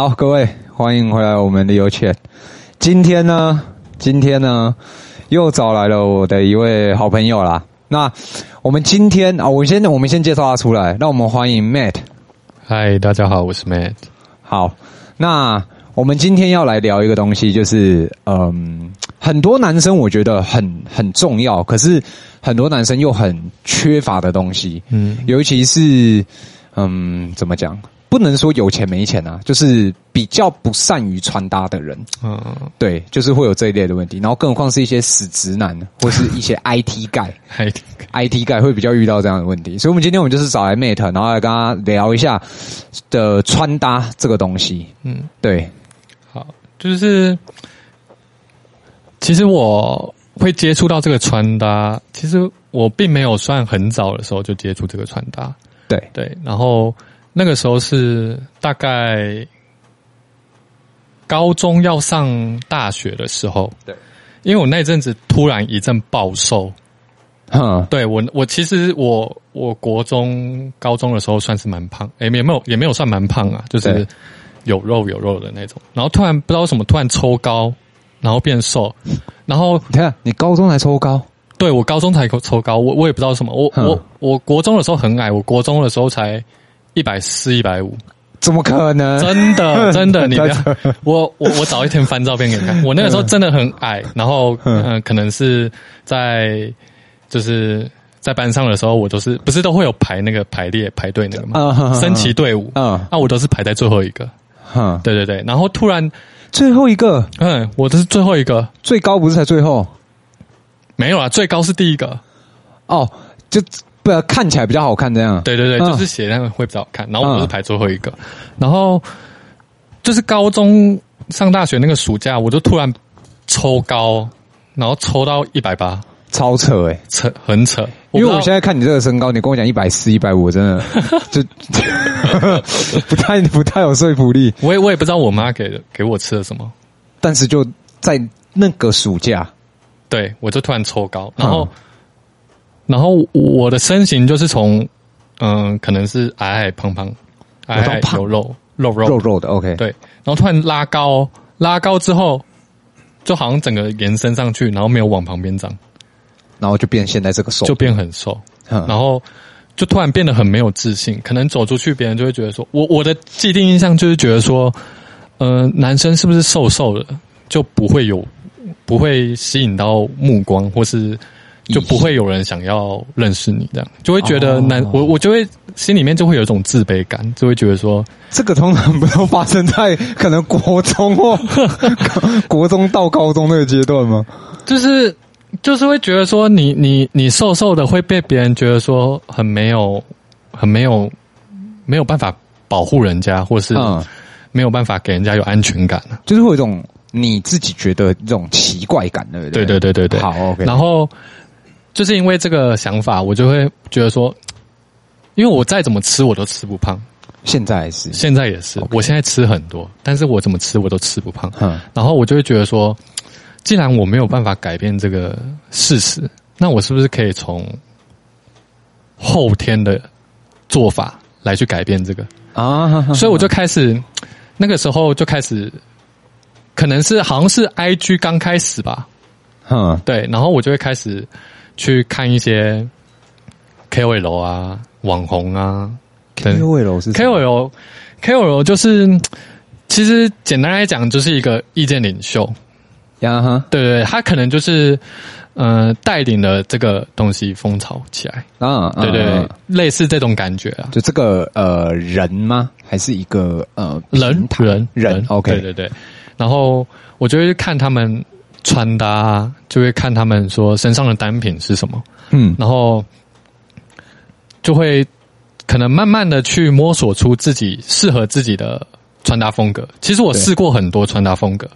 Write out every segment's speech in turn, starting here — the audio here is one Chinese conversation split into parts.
好，各位欢迎回来我们的有钱。今天呢，今天呢，又找来了我的一位好朋友啦。那我们今天啊，我先我们先介绍他出来，让我们欢迎 Matt。嗨，大家好，我是 Matt。好，那我们今天要来聊一个东西，就是嗯，很多男生我觉得很很重要，可是很多男生又很缺乏的东西。嗯，尤其是嗯，怎么讲？不能说有钱没钱啊，就是比较不善于穿搭的人，嗯，对，就是会有这一类的问题。然后，更何况是一些死直男，或是一些 IT guy，IT IT guy 会比较遇到这样的问题。所以，我们今天我们就是找来 Mate，然后来跟他聊一下的穿搭这个东西。嗯，对，好，就是其实我会接触到这个穿搭，其实我并没有算很早的时候就接触这个穿搭。对对，然后。那个时候是大概高中要上大学的时候，对，因为我那阵子突然一阵暴瘦，嗯，对我我其实我我国中高中的时候算是蛮胖，诶，也没有也没有算蛮胖啊，就是有肉有肉的那种，然后突然不知道为什么突然抽高，然后变瘦，然后你看你高中才抽高，对我高中才抽高，我我也不知道什么，我我我国中的时候很矮，我国中的时候才。一百四、一百五，怎么可能？真的，真的，你不要 我我我找一天翻照片给你看。我那个时候真的很矮，然后嗯、呃，可能是在就是在班上的时候，我都是不是都会有排那个排列排队那个嘛？升旗队伍，嗯，那我都是排在最后一个。嗯，对对对。然后突然最后一个，嗯，我都是最后一个，最高不是才最后？没有啊，最高是第一个。哦，就。不看起来比较好看，这样。对对对，就是写那个会比较好看。然后我是排最后一个，然后就是高中上大学那个暑假，我就突然抽高，然后抽到一百八，超扯哎，扯很扯。因为我现在看你这个身高，你跟我讲一百四、一百五，真的 就 不太不太有说服力。我也我也不知道我妈给给我吃了什么，但是就在那个暑假，对我就突然抽高，然后。然后我的身形就是从，嗯，可能是矮矮胖胖，矮矮有肉肉肉肉肉的，OK，对。然后突然拉高，拉高之后，就好像整个延伸上去，然后没有往旁边长，然后就变现在这个瘦，就变很瘦，然后就突然变得很没有自信。可能走出去，别人就会觉得说，我我的既定印象就是觉得说，呃，男生是不是瘦瘦的就不会有，不会吸引到目光，或是。就不会有人想要认识你，这样就会觉得难、哦、我我就会心里面就会有一种自卑感，就会觉得说这个通常不都发生在可能国中或 国中到高中那个阶段吗？就是就是会觉得说你你你瘦瘦的会被别人觉得说很没有很没有没有办法保护人家，或是没有办法给人家有安全感，就是会有一种你自己觉得这种奇怪感的，对对对对对。好，OK，然后。就是因为这个想法，我就会觉得说，因为我再怎么吃，我都吃不胖。现在是，现在也是。我现在吃很多，但是我怎么吃我都吃不胖。嗯，然后我就会觉得说，既然我没有办法改变这个事实，那我是不是可以从后天的做法来去改变这个啊？所以我就开始，那个时候就开始，可能是好像是 IG 刚开始吧。嗯，对，然后我就会开始。去看一些 KOL 啊，网红啊，KOL 是 KOL，KOL 就是其实简单来讲就是一个意见领袖。呀哈，对对，他可能就是呃带领了这个东西风潮起来。啊，对对对，类似这种感觉啊，就这个呃人吗？还是一个呃人人人？OK，对对对，然后我就会看他们。穿搭就会看他们说身上的单品是什么，嗯，然后就会可能慢慢的去摸索出自己适合自己的穿搭风格。其实我试过很多穿搭风格，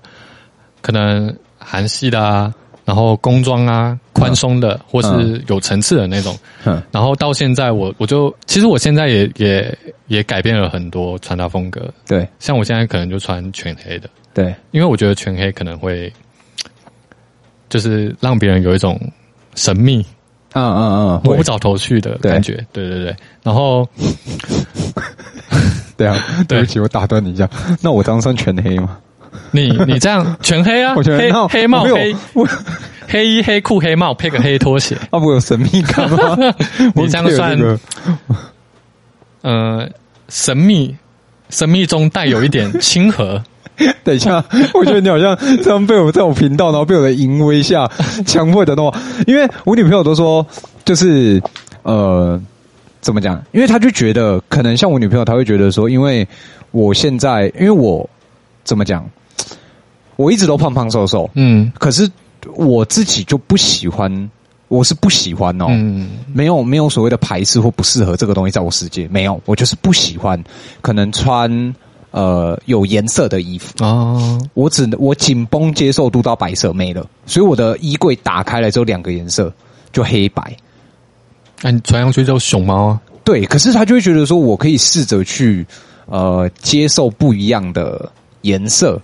可能韩系的啊，然后工装啊，宽松的，或是有层次的那种。嗯，然后到现在我我就其实我现在也也也改变了很多穿搭风格。对，像我现在可能就穿全黑的。对，因为我觉得全黑可能会。就是让别人有一种神秘，嗯嗯嗯，摸不着头绪的感觉。对对对，然后 对啊，对不起，我打断你一下。那我这样算全黑吗？你你这样全黑啊？我觉得黑黑帽黑黑衣黑裤黑帽配个黑拖鞋，那不有神秘感吗？你这样算？呃，神秘神秘中带有一点亲和。等一下，我觉得你好像这样被我在我频道，然后被我的淫威下强迫的话，因为我女朋友都说，就是呃，怎么讲？因为她就觉得，可能像我女朋友，她会觉得说，因为我现在，因为我怎么讲，我一直都胖胖瘦瘦，嗯，可是我自己就不喜欢，我是不喜欢哦，嗯，没有没有所谓的排斥或不适合这个东西在我世界，没有，我就是不喜欢，可能穿。呃，有颜色的衣服哦，我只能我紧绷接受度到白色没了，所以我的衣柜打开来之后两个颜色，就黑白。那、啊、你穿上去叫熊猫啊？对，可是他就会觉得说，我可以试着去呃接受不一样的颜色。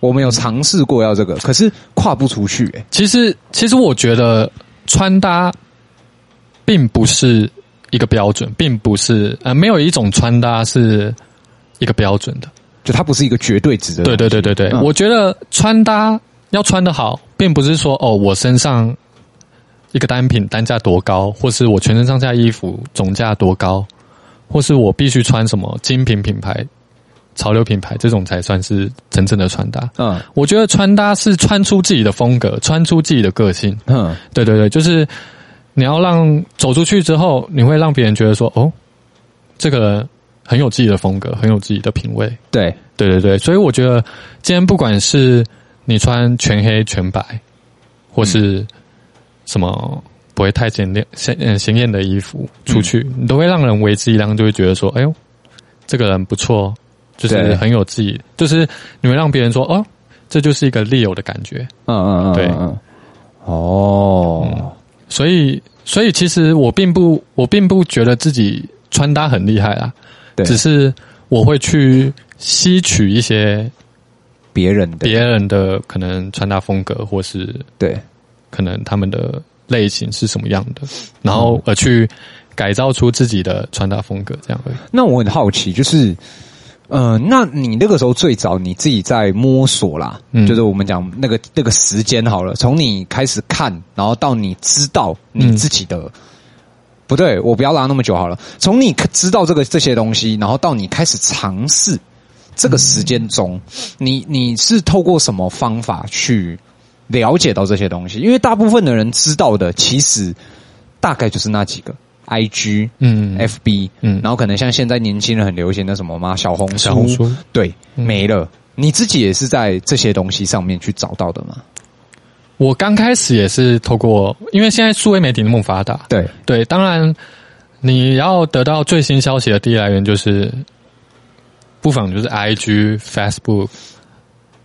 我没有尝试过要这个，可是跨不出去、欸。哎，其实其实我觉得穿搭并不是一个标准，并不是呃没有一种穿搭是。一个标准的，就它不是一个绝对值的。对对对对对，嗯、我觉得穿搭要穿得好，并不是说哦，我身上一个单品单价多高，或是我全身上下衣服总价多高，或是我必须穿什么精品品牌、潮流品牌，这种才算是真正的穿搭。嗯，我觉得穿搭是穿出自己的风格，穿出自己的个性。嗯，对对对，就是你要让走出去之后，你会让别人觉得说，哦，这个人。很有自己的风格，很有自己的品味。对，对对对，所以我觉得今天不管是你穿全黑全白，或是什么不会太显艳、显嗯显艳的衣服出去，嗯、你都会让人为之一亮，就会觉得说：“哎呦，这个人不错，就是很有自己。”就是你会让别人说：“哦，这就是一个 Leo 的感觉。”嗯嗯嗯，对，哦，所以所以其实我并不我并不觉得自己穿搭很厉害啊。对只是我会去吸取一些别人的别人的可能穿搭风格，或是对可能他们的类型是什么样的，然后而去改造出自己的穿搭风格，这样而已。那我很好奇，就是呃，那你那个时候最早你自己在摸索啦，嗯，就是我们讲那个那个时间好了，从你开始看，然后到你知道你自己的。嗯不对，我不要拉那么久好了。从你知道这个这些东西，然后到你开始尝试这个时间中，你你是透过什么方法去了解到这些东西？因为大部分的人知道的，其实大概就是那几个：IG、嗯、FB，嗯，然后可能像现在年轻人很流行的什么吗？小红书，小红书，对，没了。你自己也是在这些东西上面去找到的吗？我刚开始也是透过，因为现在数位媒体那么发达，对。对，当然你要得到最新消息的第一来源就是，不妨就是 IG、Facebook、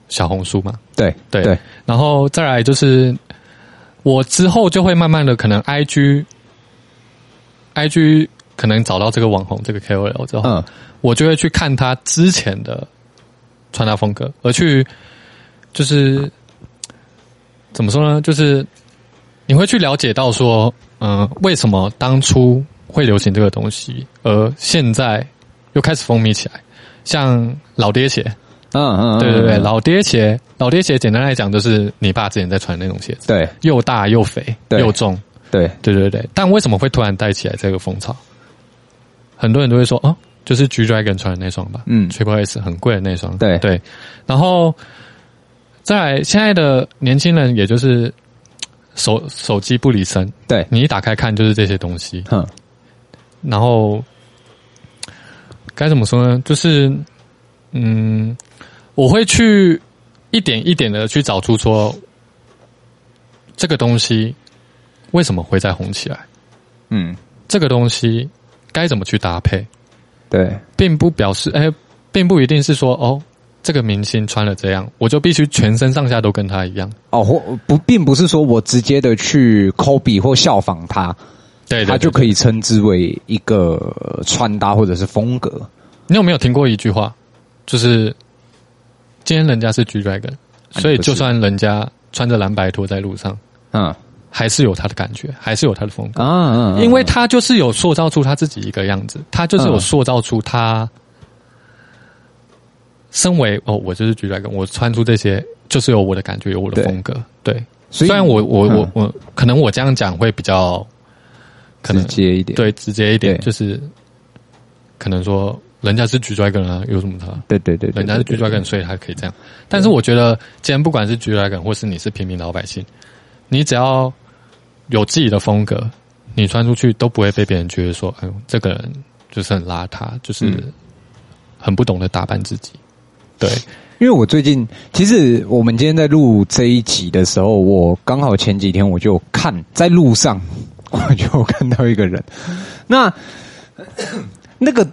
小红书嘛，对对，对。然后再来就是我之后就会慢慢的可能 IG、IG 可能找到这个网红这个 KOL 之后，嗯，我就会去看他之前的穿搭风格，而去就是。怎么说呢？就是你会去了解到说，嗯、呃，为什么当初会流行这个东西，而现在又开始风靡起来？像老爹鞋，嗯嗯，对对对，老爹鞋，老爹鞋，简单来讲就是你爸之前在穿的那种鞋子，对，又大又肥又重，对对对对。但为什么会突然带起来这个风潮？很多人都会说，哦，就是 G Dragon 穿的那双吧，嗯，Triple S 很贵的那双，对对，然后。在现在的年轻人，也就是手手机不离身，对，你一打开看就是这些东西，嗯，然后该怎么说呢？就是嗯，我会去一点一点的去找出说这个东西为什么会再红起来，嗯，这个东西该怎么去搭配，对，并不表示哎，并不一定是说哦。这个明星穿了这样，我就必须全身上下都跟他一样哦。或不，并不是说我直接的去 copy 或效仿他，对，对，对，对，他就可以称之为一个穿搭或者是风格。你有没有听过一句话？就是今天人家是 G Dragon，所以就算人家穿着蓝白拖在路上，嗯，还是有他的感觉，还是有他的风格啊，因为他就是有塑造出他自己一个样子，他就是有塑造出他。身为哦，我就是 G Dragon，我穿出这些就是有我的感觉，有我的风格。对，虽然我我我我可能我这样讲会比较可能直接一点，对，直接一点，就是可能说人家是 G Dragon 啊，有什么差？对对对，人家是 G Dragon，所以他可以这样。但是我觉得，既然不管是 G Dragon 或是你是平民老百姓，你只要有自己的风格，你穿出去都不会被别人觉得说，哎呦，这个人就是很邋遢，就是很不懂得打扮自己。对，因为我最近其实我们今天在录这一集的时候，我刚好前几天我就看在路上，我就看到一个人，那 那个，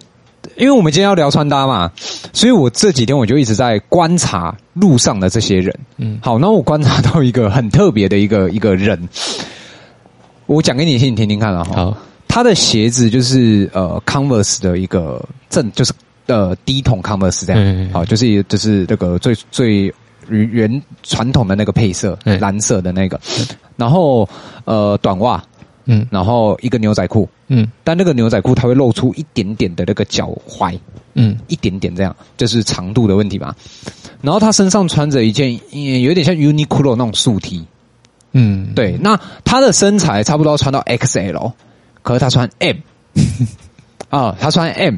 因为我们今天要聊穿搭嘛，所以我这几天我就一直在观察路上的这些人。嗯，好，那我观察到一个很特别的一个一个人，我讲给你听，你听听看啊。好，他的鞋子就是呃 Converse 的一个正，就是。的低筒 Converse 这样，好，就是就是那个最最原传统的那个配色，蓝色的那个，然后呃短袜，嗯，然后一个牛仔裤，嗯，但那个牛仔裤它会露出一点点的那个脚踝，嗯，一点点这样，就是长度的问题吧。然后他身上穿着一件有点像 Uniqlo 那种素 T，嗯，对，那他的身材差不多穿到 XL，可是他穿 M。啊、哦，他穿 M，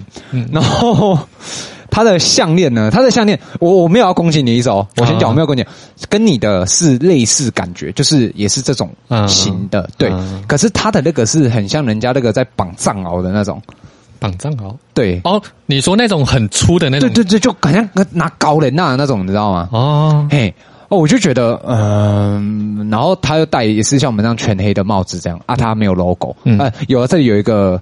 然后他的项链呢？他的项链，我我没有要攻击你的意思哦。我先讲，我没有攻击，跟你的是类似感觉，就是也是这种型的，对。可是他的那个是很像人家那个在绑藏獒的那种绑藏獒，对。哦，你说那种很粗的那种，对对对，就好像拿高人那那种，你知道吗？哦，嘿，哦，我就觉得，嗯、呃，然后他又戴也是像我们这样全黑的帽子这样啊，他没有 logo，嗯、呃，有了这里有一个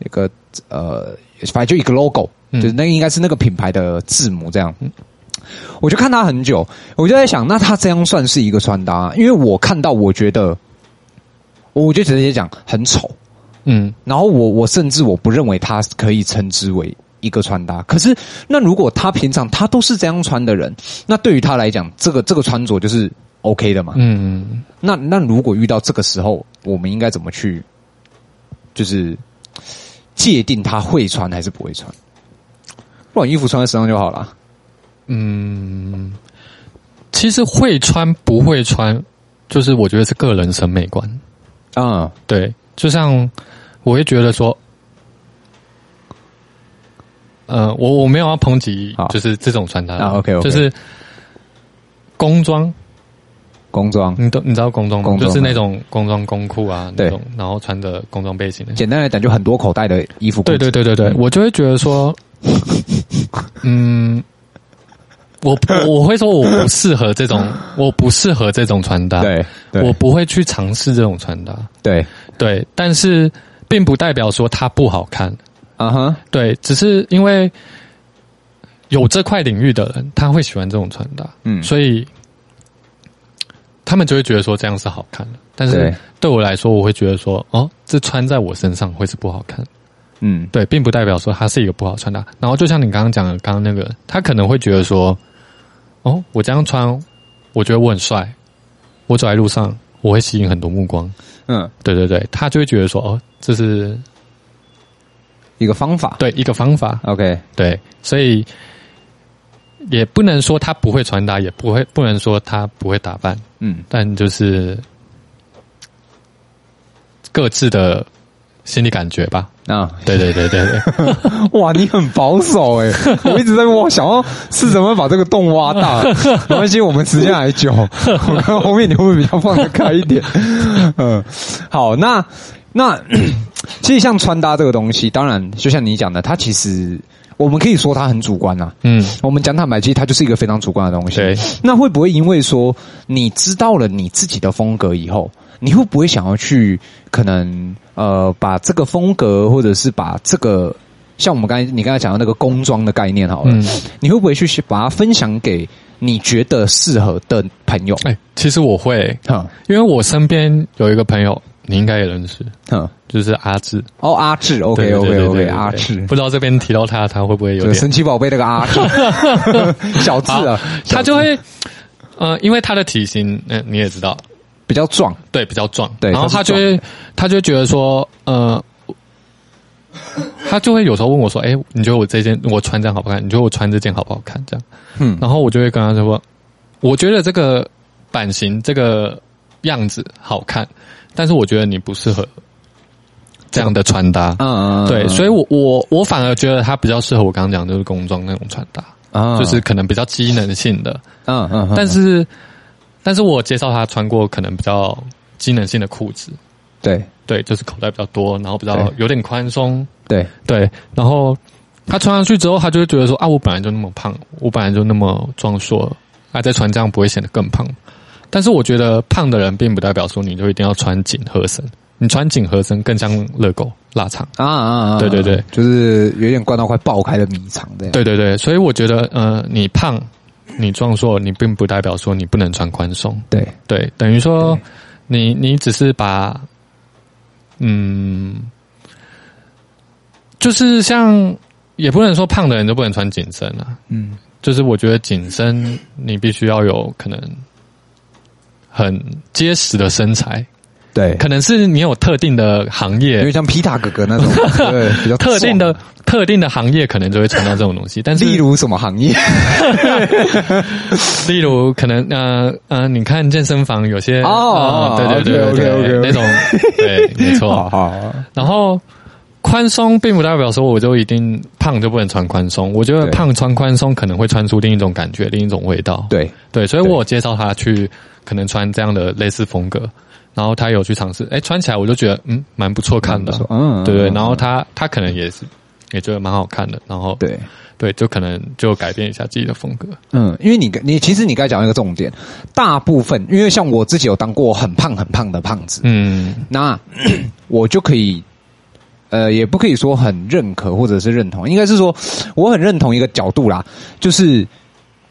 一个。呃，反正就一个 logo，就是那应该是那个品牌的字母这样。嗯，我就看他很久，我就在想，那他这样算是一个穿搭？因为我看到，我觉得，我就直接讲很丑。嗯，然后我我甚至我不认为他可以称之为一个穿搭。可是，那如果他平常他都是这样穿的人，那对于他来讲，这个这个穿着就是 OK 的嘛？嗯，那那如果遇到这个时候，我们应该怎么去？就是。界定他会穿还是不会穿，不管衣服穿在身上就好了。嗯，其实会穿不会穿，就是我觉得是个人审美观。啊、嗯，对，就像我会觉得说，呃，我我没有要抨击，就是这种穿搭啊，OK，就是工装。工装，你都你知道工装吗？就是那种工装工裤啊，那种，然后穿着工装背心。简单来讲，就很多口袋的衣服。对对对对对，我就会觉得说，嗯，我我会说我不适合这种，我不适合这种穿搭。对，我不会去尝试这种穿搭。对对，但是并不代表说它不好看。啊哈，对，只是因为有这块领域的人，他会喜欢这种穿搭。嗯，所以。他们就会觉得说这样是好看的，但是对我来说，我会觉得说，哦，这穿在我身上会是不好看。嗯，对，并不代表说它是一个不好穿搭。然后就像你刚刚讲的，刚刚那个，他可能会觉得说，哦，我这样穿，我觉得我很帅，我走在路上我会吸引很多目光。嗯，对对对，他就会觉得说，哦，这是一个方法，对，一个方法。OK，对，所以。也不能说他不会穿搭，也不会不能说他不会打扮，嗯，但就是各自的心理感觉吧。啊，对对对对对，哇，你很保守哎！我一直在挖，想要是怎么把这个洞挖大。没关系，我们时间还久，我看后面你会不会比较放得开一点？嗯，好，那那 其实像穿搭这个东西，当然就像你讲的，它其实。我们可以说它很主观呐，嗯，我们讲坦白，其实它就是一个非常主观的东西。对，那会不会因为说你知道了你自己的风格以后，你会不会想要去可能呃把这个风格，或者是把这个像我们刚才你刚才讲的那个工装的概念好了，嗯，你会不会去把它分享给你觉得适合的朋友？哎，其实我会，哈，因为我身边有一个朋友。你应该也认识，嗯，就是阿志。哦，阿志，OK OK OK，阿志，不知道这边提到他，他会不会有点神奇宝贝那个阿志。小智啊？他就会，呃，因为他的体型，嗯，你也知道，比较壮，对，比较壮，对，然后他就会，他就会觉得说，呃，他就会有时候问我说：“哎，你觉得我这件我穿这样好不好看？你觉得我穿这件好不好看？”这样，嗯，然后我就会跟他说：“我觉得这个版型这个样子好看，但是我觉得你不适合这样的穿搭。”嗯嗯，对，所以我我我反而觉得他比较适合我刚刚讲的就是工装那种穿搭啊，就是可能比较机能性的。嗯嗯，但是但是我介绍他穿过可能比较机能性的裤子。对对，就是口袋比较多，然后比较有点宽松。对对，然后他穿上去之后，他就会觉得说啊，我本来就那么胖，我本来就那么壮硕，啊，再穿这样不会显得更胖。但是我觉得胖的人并不代表说你就一定要穿紧合身，你穿紧合身更像热狗腊肠啊啊啊！对对对，就是有点灌到快爆开的米肠这样。对对对，所以我觉得呃，你胖，你壮硕，你并不代表说你不能穿宽松。对对，等于说你你只是把。嗯，就是像，也不能说胖的人就不能穿紧身啊。嗯，就是我觉得紧身你必须要有可能很结实的身材。对，可能是你有特定的行业，因为像皮塔哥哥那种，对，比较特定的特定的行业，可能就会穿到这种东西。但是，例如什么行业？例如可能呃呃，你看健身房有些哦，对对对对对，那种对，没错。好，然后宽松并不代表说我就一定胖就不能穿宽松。我觉得胖穿宽松可能会穿出另一种感觉，另一种味道。对对，所以我有介绍他去可能穿这样的类似风格。然后他有去尝试，哎，穿起来我就觉得嗯，蛮不错看的，嗯，对对。然后他他可能也是也觉得蛮好看的，然后对对，就可能就改变一下自己的风格。嗯，因为你你其实你刚才讲一个重点，大部分因为像我自己有当过很胖很胖的胖子，嗯，那 我就可以呃，也不可以说很认可或者是认同，应该是说我很认同一个角度啦，就是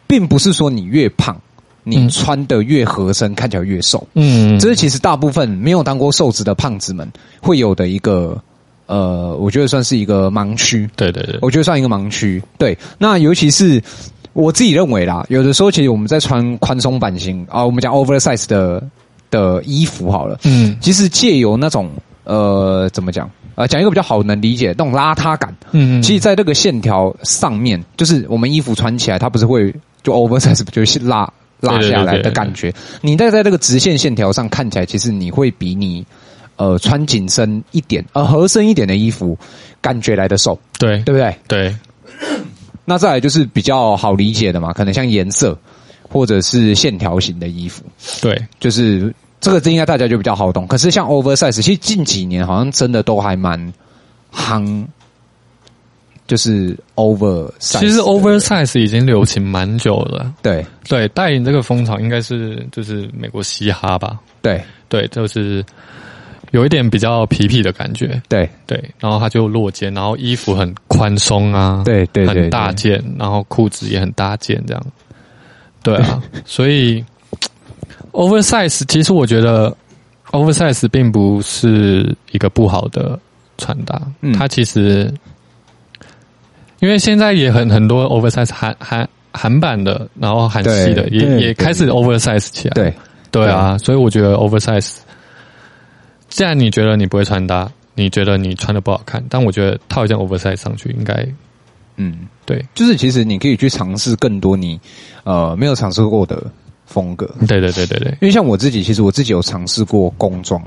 并不是说你越胖。你穿的越合身，嗯、看起来越瘦。嗯，这是其实大部分没有当过瘦子的胖子们会有的一个，呃，我觉得算是一个盲区。对对对，我觉得算一个盲区。对，那尤其是我自己认为啦，有的时候其实我们在穿宽松版型啊，我们讲 oversize 的的衣服好了。嗯，其实借由那种呃，怎么讲？呃，讲一个比较好能理解那种邋遢感。嗯嗯，其实在这个线条上面，就是我们衣服穿起来，它不是会就 oversize 就是拉。拉下来的感觉，你在在这个直线线条上看起来，其实你会比你呃穿紧身一点、呃合身一点的衣服感觉来的瘦，对对不对？对。那再来就是比较好理解的嘛，可能像颜色或者是线条型的衣服，对，就是这个这应该大家就比较好懂。可是像 oversize，其实近几年好像真的都还蛮夯。就是 oversize，其实 oversize 已经流行蛮久了。对对，带领这个风潮应该是就是美国嘻哈吧。对对，就是有一点比较皮皮的感觉。对对，然后它就落肩，然后衣服很宽松啊，对对，很大件，然后裤子也很大件，这样。对啊，所以 oversize 其实我觉得 oversize 并不是一个不好的穿搭，它其实。因为现在也很很多 oversize 韩韩韩版的，然后韩系的也也开始 oversize 起来。对。对啊，所以我觉得 oversize，既然你觉得你不会穿搭，你觉得你穿的不好看，但我觉得套一件 oversize 上去应该，嗯，对，就是其实你可以去尝试更多你呃没有尝试过的风格。对对对对对，因为像我自己，其实我自己有尝试过工装。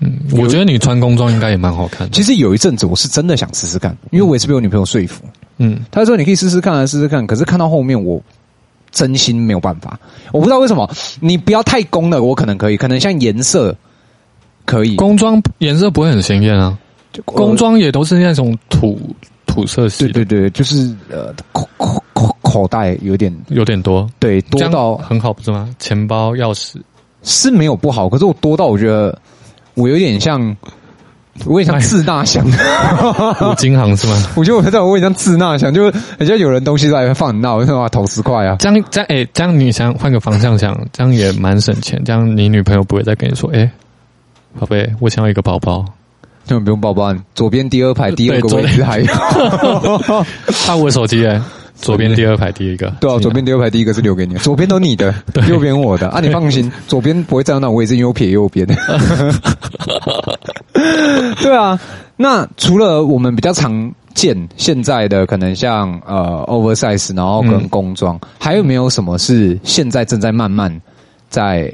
嗯，我觉得你穿工装应该也蛮好看的。其实有一阵子我是真的想试试看，因为我也是被我女朋友说服。嗯，她说你可以试试看，试试看。可是看到后面，我真心没有办法。我不知道为什么，你不要太攻了，我可能可以，可能像颜色可以。工装颜色不会很鲜艳啊，工装也都是那种土土色系。对对对，就是呃口口袋有点有点多，对，多到很好，不是吗？钱包、钥匙是没有不好，可是我多到我觉得。我有点像，我也像自纳箱，五金行是吗？我觉得我在我也像自大箱，就人家有人东西在放很大，我就把它投十块啊。这样这样，哎、欸，这样你想换个方向想，这样也蛮省钱。这样你女朋友不会再跟你说，哎、欸，宝贝，我想要一个包包，根本不用包包，左边第二排第二个位置还有。他我手机哎，左边第二排第一个，对啊，左边第二排第一个是留给你，左边都你的，右边我的。啊，你放心，左边不会站到那位置，因为我撇右边。对啊，那除了我们比较常见现在的可能像呃 oversize，然后跟工装，嗯、还有没有什么是现在正在慢慢在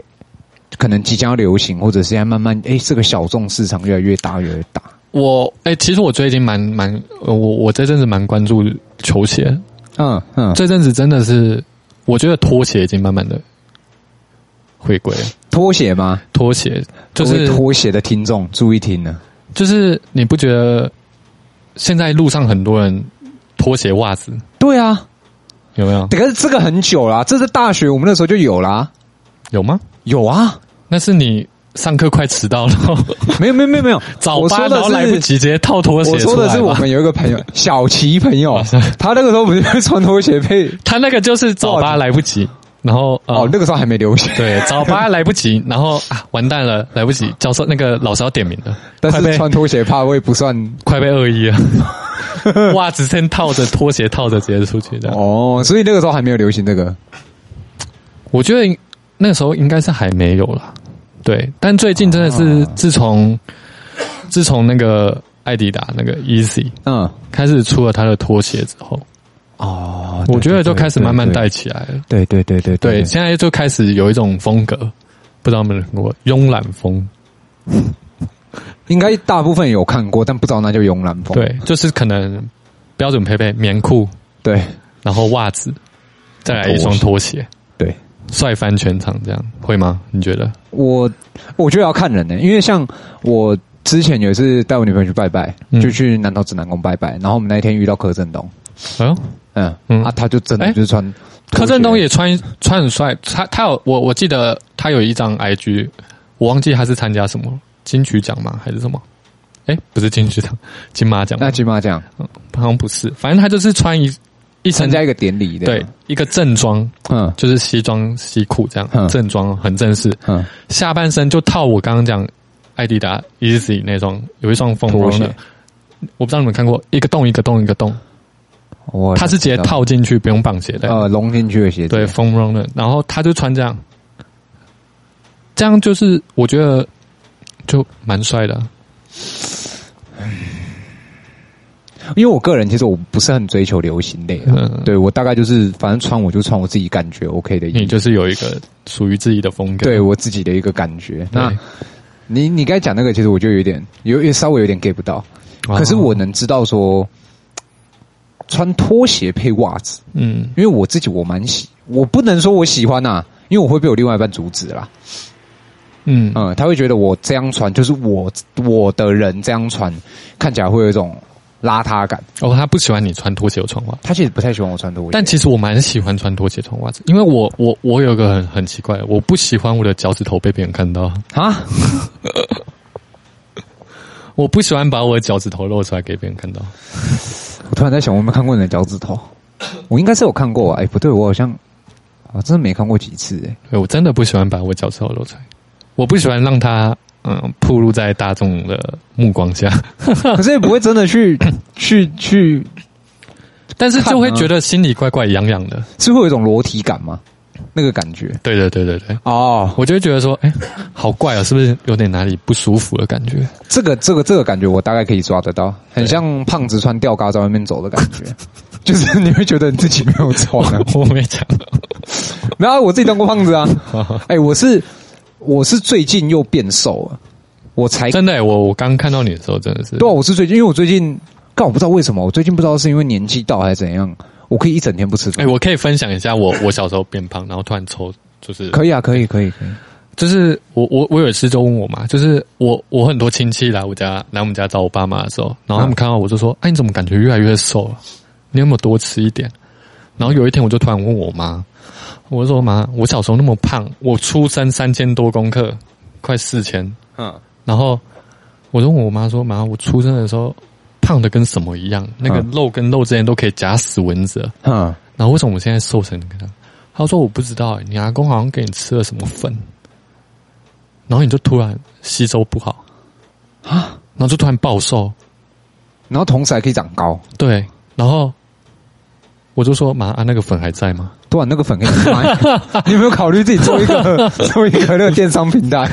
可能即将要流行，或者是现在慢慢哎这个小众市场越来越大越来越大？我哎，其实我最近蛮蛮我我这阵子蛮关注球鞋，嗯嗯，这阵子真的是我觉得拖鞋已经慢慢的回归了。拖鞋吗？拖鞋就是拖鞋的听众注意听呢，就是你不觉得现在路上很多人拖鞋袜子？对啊，有没有？可是这个很久啦，这是大学我们那时候就有啦，有吗？有啊，那是你。上课快迟到了，没有没有没有没有，早八然后来不及直接套拖鞋。我说的是我们有一个朋友小齐朋友，他那个时候不是穿拖鞋配，他那个就是早八来不及，然后哦那个时候还没流行，对 早八来不及，然后啊完蛋了来不及，教授那个老师要点名了，但是穿拖鞋怕会不算，快被恶意了，袜子先套着拖鞋套着直接出去的。哦，所以那个时候还没有流行这个，我觉得那个时候应该是还没有了。对，但最近真的是自从、哦、自从那个艾迪达那个 Easy 嗯开始出了他的拖鞋之后，哦，我觉得就开始慢慢带起来了。对对对对对，对，现在就开始有一种风格，不知道有没有看过慵懒风？应该大部分有看过，但不知道那叫慵懒风。对，就是可能标准配备棉裤，对，然后袜子，再来一双拖鞋，对。帅翻全场这样会吗？你觉得？我我觉得要看人呢、欸，因为像我之前有一次带我女朋友去拜拜，嗯、就去南投指南宫拜拜，然后我们那一天遇到柯震东，嗯嗯嗯啊，他就真的就是穿、欸、柯震东也穿穿很帅，他他有我我记得他有一张 IG，我忘记他是参加什么金曲奖吗？还是什么？哎、欸，不是金曲奖，金马奖？那金马奖？嗯，好像不是，反正他就是穿一。一参加一个典礼，对，一个正装，嗯，就是西装西裤这样，嗯、正装很正式，嗯，下半身就套我刚刚讲艾迪达 Easy 那双，有一双风绒的，我不知道你们看过，一个洞一个洞一个洞，哦，它是直接套进去，不用绑鞋带，呃，隆进去的鞋子，对，风绒的，然后他就穿这样，这样就是我觉得就蛮帅的。因为我个人其实我不是很追求流行类，嗯，对我大概就是反正穿我就穿我自己感觉 OK 的衣服，你就是有一个属于自己的风格，对我自己的一个感觉。那你你刚才讲那个，其实我就有点有有稍微有点 get 不到，可是我能知道说穿拖鞋配袜子，嗯，因为我自己我蛮喜，我不能说我喜欢呐，因为我会被我另外一半阻止啦，嗯。嗯，他会觉得我这样穿就是我我的人这样穿看起来会有一种。邋遢感哦，他不喜欢你穿拖鞋穿袜，他其实不太喜欢我穿拖鞋，但其实我蛮喜欢穿拖鞋穿袜子，因为我我我有个很很奇怪，我不喜欢我的脚趾头被别人看到。啊，我不喜欢把我的脚趾头露出来给别人看到。我突然在想，我有没有看过你的脚趾头？我应该是有看过啊，哎、欸，不对，我好像啊，真的没看过几次哎、欸，我真的不喜欢把我脚趾头露出来，我不喜欢让他。嗯，暴露在大众的目光下，可是也不会真的去去 去，但是就会觉得心里怪怪痒痒的，是会有一种裸体感吗？那个感觉？对对对对对。哦，我就会觉得说，哎、欸，好怪啊，是不是有点哪里不舒服的感觉？这个这个这个感觉，我大概可以抓得到，很像胖子穿吊嘎在外面走的感觉，就是你会觉得你自己没有穿啊，我没讲，没有，我自己当过胖子啊，哎、欸，我是。我是最近又变瘦了，我才真的、欸、我我刚看到你的时候真的是对啊，我是最近，因为我最近，但我不知道为什么，我最近不知道是因为年纪到还是怎样，我可以一整天不吃饭。哎、欸，我可以分享一下我 我小时候变胖，然后突然抽，就是可以啊，可以可以可以，就是我我我有一次就问我妈，就是我我很多亲戚来我家来我们家找我爸妈的时候，然后他们看到我就说，哎、啊，你怎么感觉越来越瘦了？你有没有多吃一点？然后有一天我就突然问我妈。我说妈，我小时候那么胖，我出生三千多公克，快四千。嗯，然后我就问我妈说：“妈，我出生的时候胖的跟什么一样？那个肉跟肉之间都可以夹死蚊子。”嗯，然后为什么我现在瘦成这样？他说：“我不知道，你阿公好像给你吃了什么粉，然后你就突然吸收不好啊，然后就突然暴瘦，然后同时还可以长高。”对，然后。我就说妈啊，那个粉还在吗？对啊，那个粉可以卖。你有没有考虑自己做一个 做一个那个电商平台？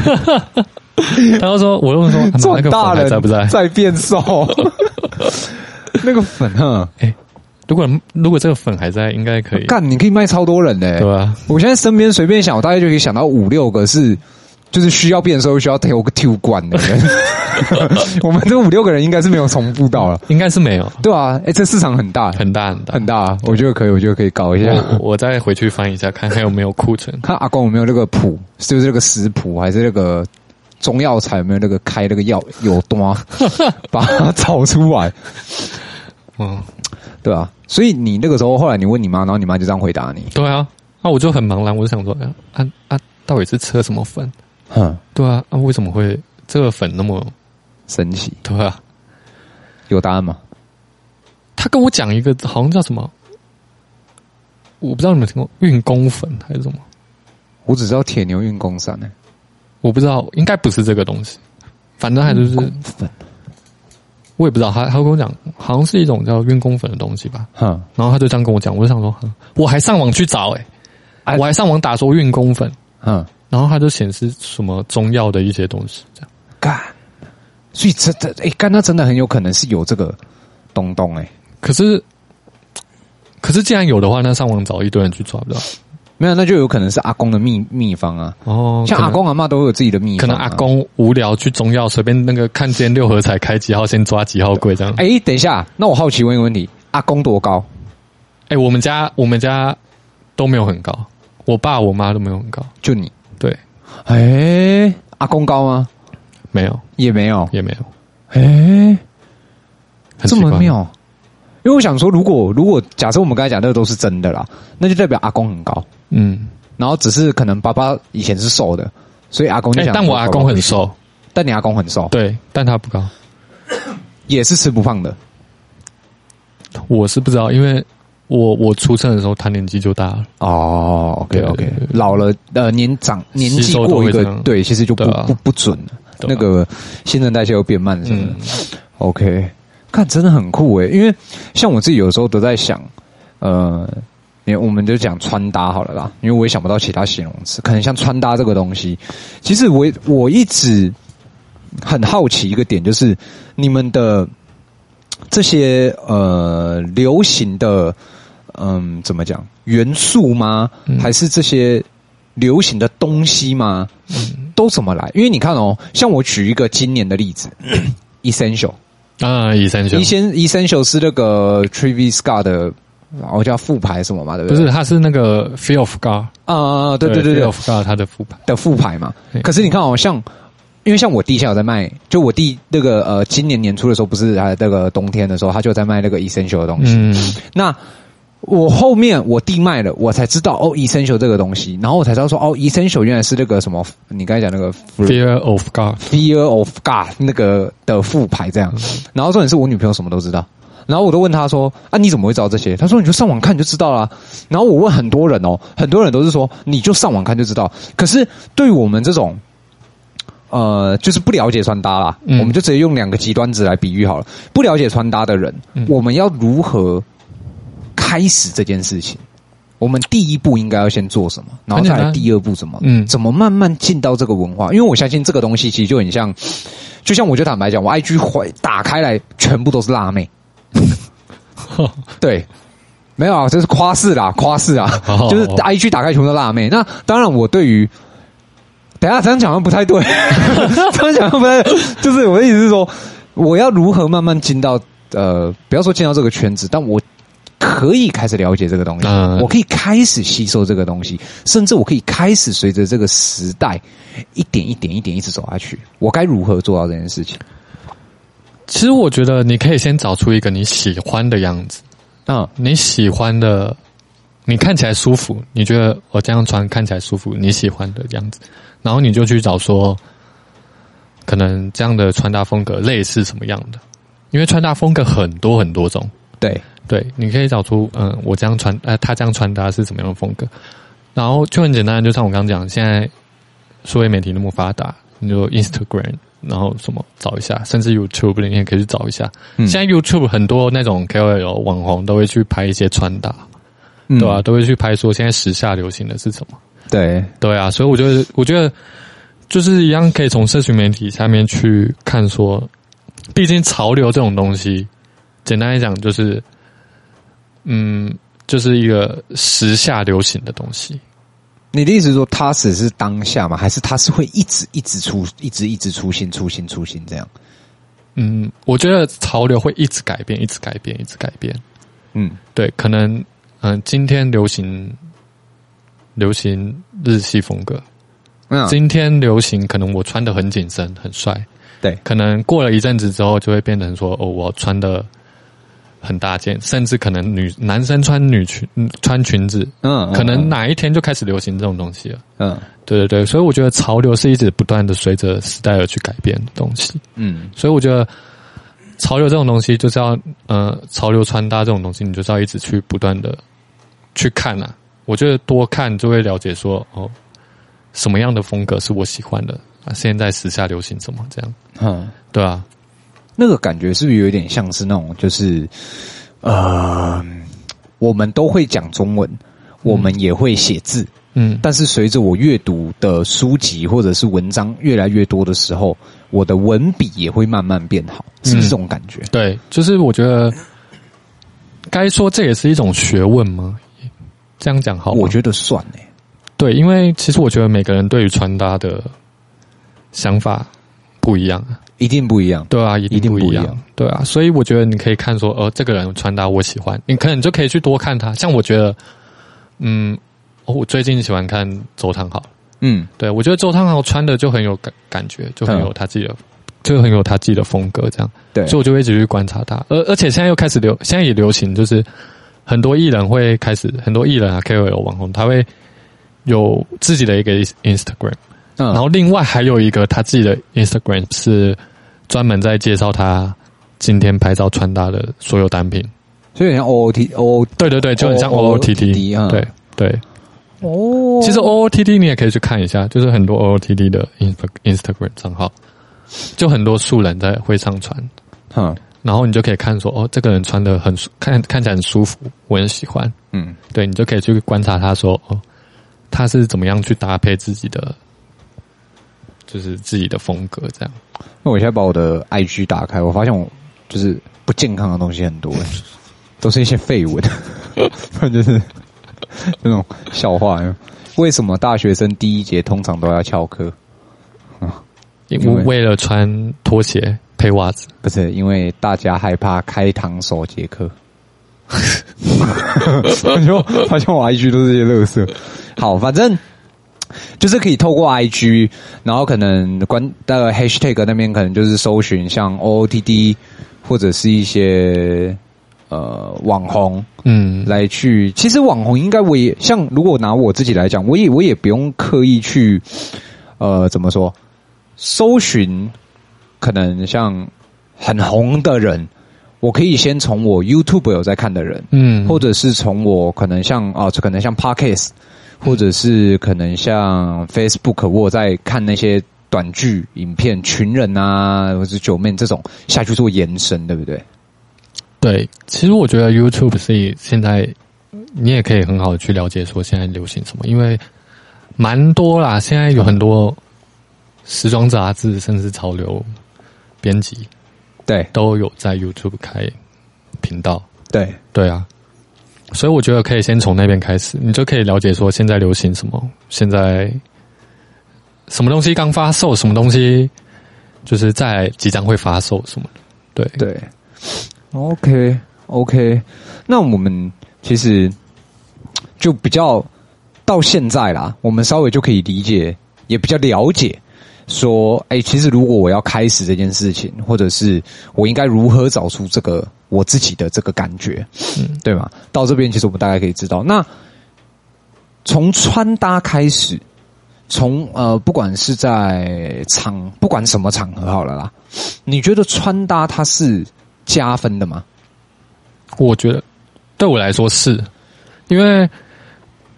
他就说，我就说赚大了，在不在？在变瘦。那个粉哈，哎、欸，如果如果这个粉还在，应该可以干，你可以卖超多人的、欸，对啊，我现在身边随便想，我大概就可以想到五六个是，就是需要变的时候，需要挑个挑罐的人。我们这五六个人应该是没有重复到了，应该是没有，对啊，哎、欸，这市场很大，很大，很大，很大，我觉得可以，我觉得可以搞一下。我，我再回去翻一下，看还有没有库存，看 阿公有没有那个谱，是不是那个食谱，还是那个中药材有没有那个开那个药有端，把它炒出来。嗯，对啊，所以你那个时候后来你问你妈，然后你妈就这样回答你。对啊，那我就很茫然，我就想说，啊啊，到底是吃了什么粉？哼，对啊，啊，为什么会这个粉那么神奇？对啊，有答案吗？他跟我讲一个，好像叫什么，我不知道你们听过运功粉还是什么？我只知道铁牛运功散呢，我不知道，应该不是这个东西，反正还就是粉。我也不知道，他他跟我讲，好像是一种叫运功粉的东西吧。哼，然后他就这样跟我讲，我就想说，我还上网去找、欸，哎，我还上网打说运功粉，嗯，然后它就显示什么中药的一些东西，这样干，所以这这哎，干它真的很有可能是有这个东东哎、欸，可是可是既然有的话，那上网找一堆人去抓不到。没有，那就有可能是阿公的秘秘方啊。哦，像阿公阿妈都会有自己的秘方。可能阿公无聊去中药，随便那个看见六合彩开几号，先抓几号柜这样。哎，等一下，那我好奇问一个问题：阿公多高？哎，我们家我们家都没有很高，我爸我妈都没有很高，就你对。哎，阿公高吗？没有，也没有，也没有。哎，这么妙。因为我想说，如果如果假设我们刚才讲那个都是真的啦，那就代表阿公很高，嗯，然后只是可能爸爸以前是瘦的，所以阿公就想、欸。但我阿公很瘦，但你阿公很瘦，对，但他不高，也是吃不胖的。我是不知道，因为我我出生的时候他年纪就大了。哦，OK OK，老了呃年长年纪过一个对，其实就不、啊、不不准了，啊、那个新陈代谢又变慢什么的、嗯、OK。看，真的很酷诶，因为像我自己有时候都在想，呃，因为我们就讲穿搭好了啦，因为我也想不到其他形容词，可能像穿搭这个东西，其实我我一直很好奇一个点，就是你们的这些呃流行的，嗯，怎么讲元素吗？还是这些流行的东西吗？嗯，都怎么来？因为你看哦，像我举一个今年的例子，Essential。啊，Essential，以前 Essential 是那个 Travis Scott 的，我叫副牌什么嘛，对不对？不是，他是那个 Fear of God 啊，对对对对，Fear of God 他的副牌的副牌嘛。可是你看哦，像因为像我弟现在有在卖，就我弟那个呃，今年年初的时候，不是还那个冬天的时候，他就在卖那个 Essential 的东西。嗯，那。我后面我弟卖了，我才知道哦，Essential 这个东西，然后我才知道说哦，Essential 原来是那个什么，你刚才讲那个 Fear of God，Fear of God 那个的副牌这样。然后重点是我女朋友什么都知道，然后我都问她说啊，你怎么会知道这些？她说你就上网看就知道啦。然后我问很多人哦，很多人都是说你就上网看就知道。可是对于我们这种呃，就是不了解穿搭啦，嗯、我们就直接用两个极端值来比喻好了。不了解穿搭的人，嗯、我们要如何？开始这件事情，我们第一步应该要先做什么？然后再来第二步怎么？嗯，怎么慢慢进到这个文化？因为我相信这个东西其实就很像，就像我就坦白讲，我 IG 会打开来全部都是辣妹。对，没有啊，这是夸饰啦，夸饰啊，就是 IG 打开全部都是辣妹。那当然，我对于等下这样讲的不太对，这样讲的不太对，就是我的意思是说，我要如何慢慢进到呃，不要说进到这个圈子，但我。可以开始了解这个东西，嗯、我可以开始吸收这个东西，甚至我可以开始随着这个时代一点一点一点一直走下去。我该如何做到这件事情？其实我觉得你可以先找出一个你喜欢的样子，嗯，你喜欢的，你看起来舒服，你觉得我这样穿看起来舒服，你喜欢的样子，然后你就去找说，可能这样的穿搭风格类似什么样的，因为穿搭风格很多很多种，对。对，你可以找出嗯，我这样穿，呃，他这样穿搭是什么样的风格，然后就很简单，就像我刚刚讲，现在数位媒体那么发达，你就 Instagram，然后什么找一下，甚至 YouTube 里面可以去找一下。嗯、现在 YouTube 很多那种 KOL 网红都会去拍一些穿搭，对吧、啊？都会去拍说现在时下流行的是什么？对对啊，所以我觉得，我觉得就是一样，可以从社群媒体下面去看说，毕竟潮流这种东西，简单来讲就是，嗯，就是一个时下流行的东西。你的意思是说，它只是当下吗？还是它是会一直一直出，一直一直出新、出新、出新这样？嗯，我觉得潮流会一直改变，一直改变，一直改变。嗯，对，可能嗯、呃，今天流行流行日系风格，嗯，今天流行可能我穿的很紧身，很帅。对，可能过了一阵子之后，就会变成说，哦，我穿的。很大件，甚至可能女男生穿女裙穿裙子，嗯，可能哪一天就开始流行这种东西了，嗯，对对对，所以我觉得潮流是一直不断的随着时代而去改变的东西，嗯，所以我觉得潮流这种东西就是要，呃，潮流穿搭这种东西，你就是要一直去不断的去看啊，我觉得多看就会了解说，哦，什么样的风格是我喜欢的啊，现在时下流行什么这样，嗯，对啊。那个感觉是不是有点像是那种，就是，呃，我们都会讲中文，我们也会写字，嗯，但是随着我阅读的书籍或者是文章越来越多的时候，我的文笔也会慢慢变好，是不是这种感觉？嗯，对，就是我觉得，该说这也是一种学问吗？这样讲好？我觉得算诶。对，因为其实我觉得每个人对于穿搭的想法不一样啊。一定不一样，对啊，一定不一样，对啊，所以我觉得你可以看说，呃，这个人穿搭我喜欢，你可能就可以去多看他。像我觉得，嗯，哦，我最近喜欢看周汤豪，嗯，对，我觉得周汤豪穿的就很有感感觉，就很有他自己的，嗯、就很有他自己的风格，这样，对，所以我就会一直去观察他。而而且现在又开始流，现在也流行，就是很多艺人会开始，很多艺人啊，KOL 网红，他会有自己的一个 Instagram。嗯，然后另外还有一个他自己的 Instagram 是专门在介绍他今天拍照穿搭的所有单品，所以像 O O T O，对对对，就很像 O O T T 啊，对对。哦，其实 O O T T 你也可以去看一下，就是很多 O O T T 的 Instagram 账号，就很多素人在会上传，嗯，然后你就可以看说，哦，这个人穿的很看看起来很舒服，我很喜欢，嗯，对，你就可以去观察他说，哦，他是怎么样去搭配自己的。就是自己的风格这样。那我现在把我的 IG 打开，我发现我就是不健康的东西很多，都是一些废文，就是那种笑话。为什么大学生第一节通常都要翘课？啊，因为为了穿拖鞋配袜子，不是因为大家害怕开膛手杰克。我就发现我 IG 都是些垃圾。好，反正。就是可以透过 IG，然后可能关的 Hashtag 那边可能就是搜寻像 OOTD 或者是一些呃网红，嗯，来去。其实网红应该我也像，如果拿我自己来讲，我也我也不用刻意去呃怎么说搜寻，可能像很红的人，我可以先从我 YouTube 有在看的人，嗯，或者是从我可能像哦，可能像 Podcast。或者是可能像 Facebook，我在看那些短剧影片，群人啊，或者是九妹这种下去做延伸，对不对？对，其实我觉得 YouTube 是现在你也可以很好的去了解说现在流行什么，因为蛮多啦，现在有很多时装杂志，甚至潮流编辑，对，都有在 YouTube 开频道。对，对啊。所以我觉得可以先从那边开始，你就可以了解说现在流行什么，现在什么东西刚发售，什么东西就是在即将会发售什么的。对对，OK OK，那我们其实就比较到现在啦，我们稍微就可以理解，也比较了解。说，哎、其实如果我要开始这件事情，或者是我应该如何找出这个我自己的这个感觉，嗯，对吗？到这边，其实我们大概可以知道，那从穿搭开始，从呃，不管是在场，不管什么场合好了啦，你觉得穿搭它是加分的吗？我觉得，对我来说是，因为。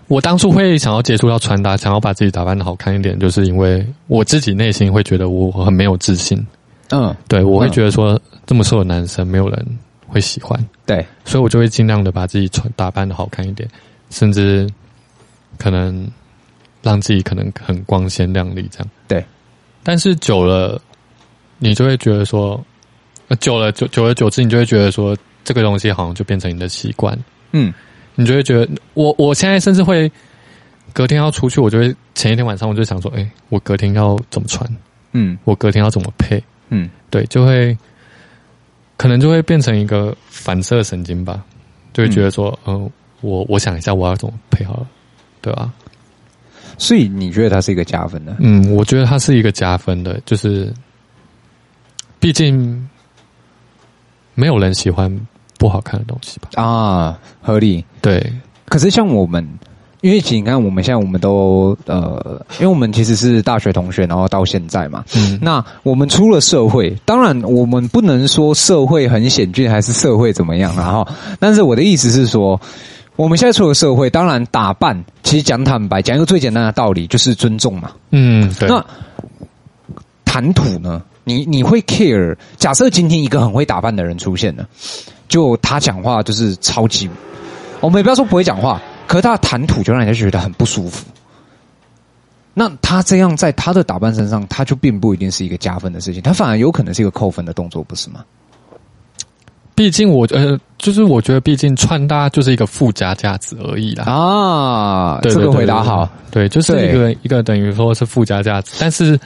我当初会想要接触到穿搭，想要把自己打扮的好看一点，就是因为我自己内心会觉得我很没有自信。嗯，对，我会觉得说这么瘦的男生没有人会喜欢。对，所以我就会尽量的把自己穿打扮的好看一点。甚至可能让自己可能很光鲜亮丽这样。对，但是久了，你就会觉得说，久了久久而久之，你就会觉得说，这个东西好像就变成你的习惯。嗯，你就会觉得，我我现在甚至会隔天要出去，我就会前一天晚上我就想说，哎，我隔天要怎么穿？嗯，我隔天要怎么配？嗯，对，就会可能就会变成一个反射神经吧，就会觉得说，嗯、呃，我我想一下我要怎么配好了，对吧？所以你觉得它是一个加分的？嗯，我觉得它是一个加分的，就是毕竟没有人喜欢不好看的东西吧？啊，合理。对，可是像我们。因为你看，我们现在我们都呃，因为我们其实是大学同学，然后到现在嘛，嗯，那我们出了社会，当然我们不能说社会很险峻，还是社会怎么样，然后，但是我的意思是说，我们现在出了社会，当然打扮，其实讲坦白，讲一个最简单的道理，就是尊重嘛，嗯，对。那谈吐呢？你你会 care？假设今天一个很会打扮的人出现了，就他讲话就是超级，我们也不要说不会讲话。可是他的谈吐就让人家觉得很不舒服。那他这样在他的打扮身上，他就并不一定是一个加分的事情，他反而有可能是一个扣分的动作，不是吗？毕竟我呃，就是我觉得，毕竟穿搭就是一个附加价值而已啦。啊，对对对对，这个回答好，对，就是一个一个等于说是附加价值，但是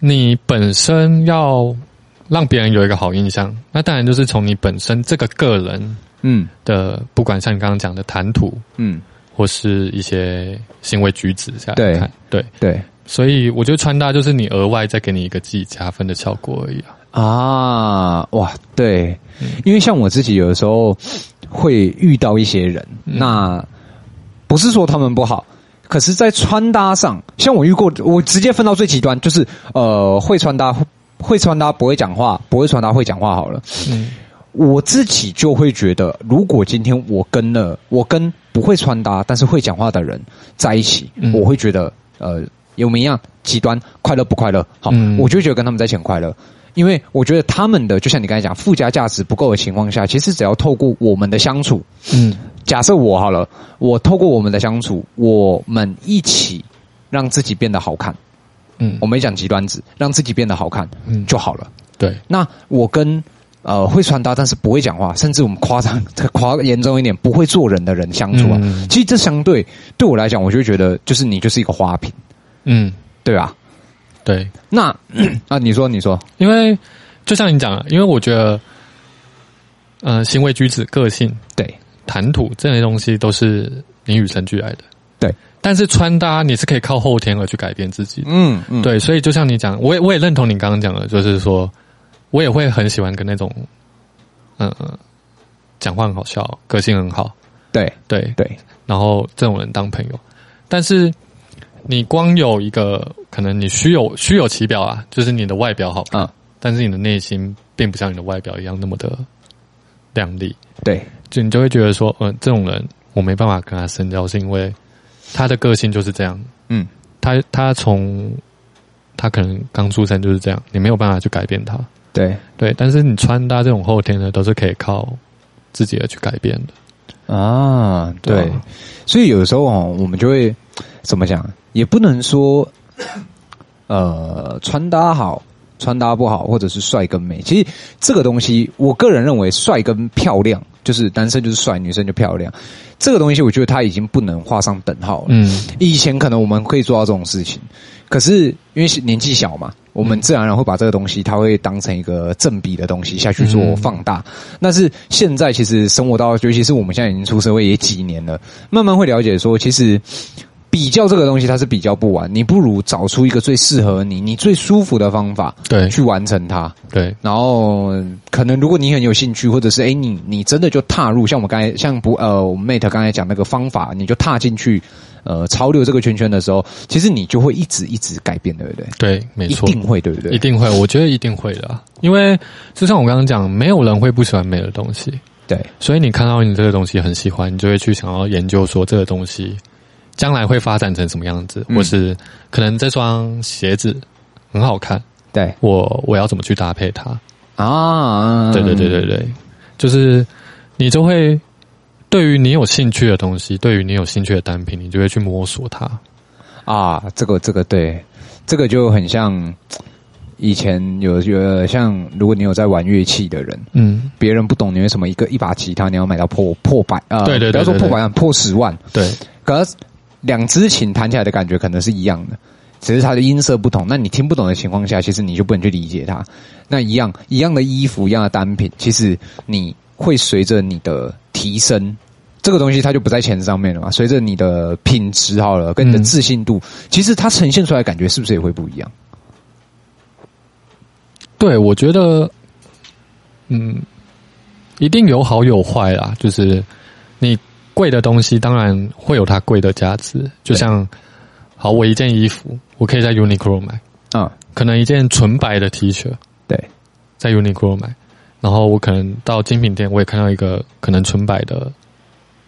你本身要让别人有一个好印象，那当然就是从你本身这个个人。嗯。的，不管像你刚刚讲的谈吐，嗯，或是一些行为举止这样对。看，对。对，所以我觉得穿搭就是你额外再给你一个自己加分的效果而已啊。啊，哇，对，嗯，因为像我自己有的时候会遇到一些人，嗯，那不是说他们不好，可是，在穿搭上，像我遇过，我直接分到最极端，就是呃，会穿搭，会穿搭不会讲话，不会穿搭会讲话好了，嗯。我自己就会觉得，如果今天我跟了我跟不会穿搭但是会讲话的人在一起，嗯、我会觉得呃有没一样极端快乐不快乐？好，嗯、我就觉得跟他们在一起很快乐，因为我觉得他们的就像你刚才讲附加价值不够的情况下，其实只要透过我们的相处，嗯，假设我好了，我透过我们的相处，我们一起让自己变得好看，嗯，我没讲极端值，让自己变得好看，嗯，就好了。对，那我跟。呃，会穿搭，但是不会讲话，甚至我们夸张、夸严重一点，不会做人的人相处啊。嗯、其实这相对对我来讲，我就会觉得，就是你就是一个花瓶，嗯，对吧？对。那 啊，你说，你说，因为就像你讲的，因为我觉得，呃，行为举止、个性、对谈吐这些东西都是你与生俱来的，对。但是穿搭你是可以靠后天而去改变自己的，嗯嗯，对。所以就像你讲，我也我也认同你刚刚讲的，就是说。我也会很喜欢跟那种，嗯、呃，讲话很好笑，个性很好，对对对，对然后这种人当朋友。但是你光有一个可能，你虚有虚有其表啊，就是你的外表好看，嗯、但是你的内心并不像你的外表一样那么的亮丽。对，就你就会觉得说，嗯、呃，这种人我没办法跟他深交，是因为他的个性就是这样。嗯，他他从他可能刚出生就是这样，你没有办法去改变他。对对，但是你穿搭这种后天的，都是可以靠自己的去改变的啊。对，对啊，所以有时候哦，我们就会怎么讲，也不能说呃穿搭好，穿搭不好，或者是帅跟美。其实这个东西，我个人认为，帅跟漂亮，就是男生就是帅，女生就漂亮。这个东西，我觉得他已经不能画上等号了。嗯，以前可能我们可以做到这种事情。可是因为年纪小嘛，我们自然而然会把这个东西，它会当成一个正比的东西下去做放大。但是现在其实生活到，尤其是我们现在已经出社会也几年了，慢慢会了解说，其实。比较这个东西，它是比较不完。你不如找出一个最适合你、你最舒服的方法，对，去完成它。对，然后可能如果你很有兴趣，或者是哎，你你真的就踏入，像我们刚才像不呃，我们 Mate 刚才讲那个方法，你就踏进去呃潮流这个圈圈的时候，其实你就会一直一直改变，对不对？对，没错，一定会，对不对？一定会，我觉得一定会的，因为就像我刚刚讲，没有人会不喜欢美的东西，对，所以你看到你这个东西很喜欢，你就会去想要研究说这个东西。将来会发展成什么样子，或是可能这双鞋子很好看，对，我我要怎么去搭配它啊？对对对对对，就是你就会对于你有兴趣的东西，对于你有兴趣的单品，你就会去摸索它。啊，这个这个对，这个就很像以前有有像，如果你有在玩乐器的人，嗯，别人不懂你为什么一个一把吉他你要买到破破百啊？呃、对，对，对对对，不要说破百万，破十万。对，可是两只琴弹起来的感觉可能是一样的。只是它的音色不同，那你听不懂的情况下，其实你就不能去理解它。那一样一样的衣服，一样的单品，其实你会随着你的提升，这个东西它就不在钱上面了嘛。随着你的品质好了，跟你的自信度，嗯、其实它呈现出来的感觉是不是也会不一样？对，我觉得，嗯，一定有好有坏啦。就是你贵的东西，当然会有它贵的价值，就像。好，我一件衣服，我可以在 Uniqlo 买，嗯，可能一件纯白的 T 恤，对，在 Uniqlo 买，然后我可能到精品店，我也看到一个可能纯白的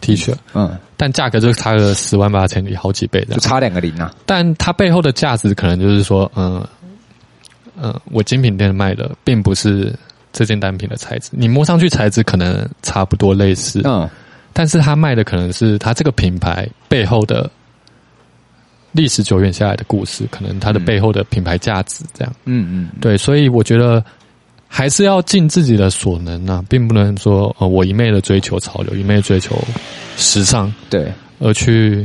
T 恤，嗯，但价格就差个十万八千里，好几倍的，就差两个零啊。但它背后的价值可能就是说，嗯嗯，我精品店卖的并不是这件单品的材质，你摸上去材质可能差不多类似，嗯，但是他卖的可能是他这个品牌背后的。历史久远下来的故事，可能它的背后的品牌价值这样，嗯嗯，对，所以我觉得还是要尽自己的所能啊，并不能说呃，我一昧的追求潮流，一昧追求时尚，对，而去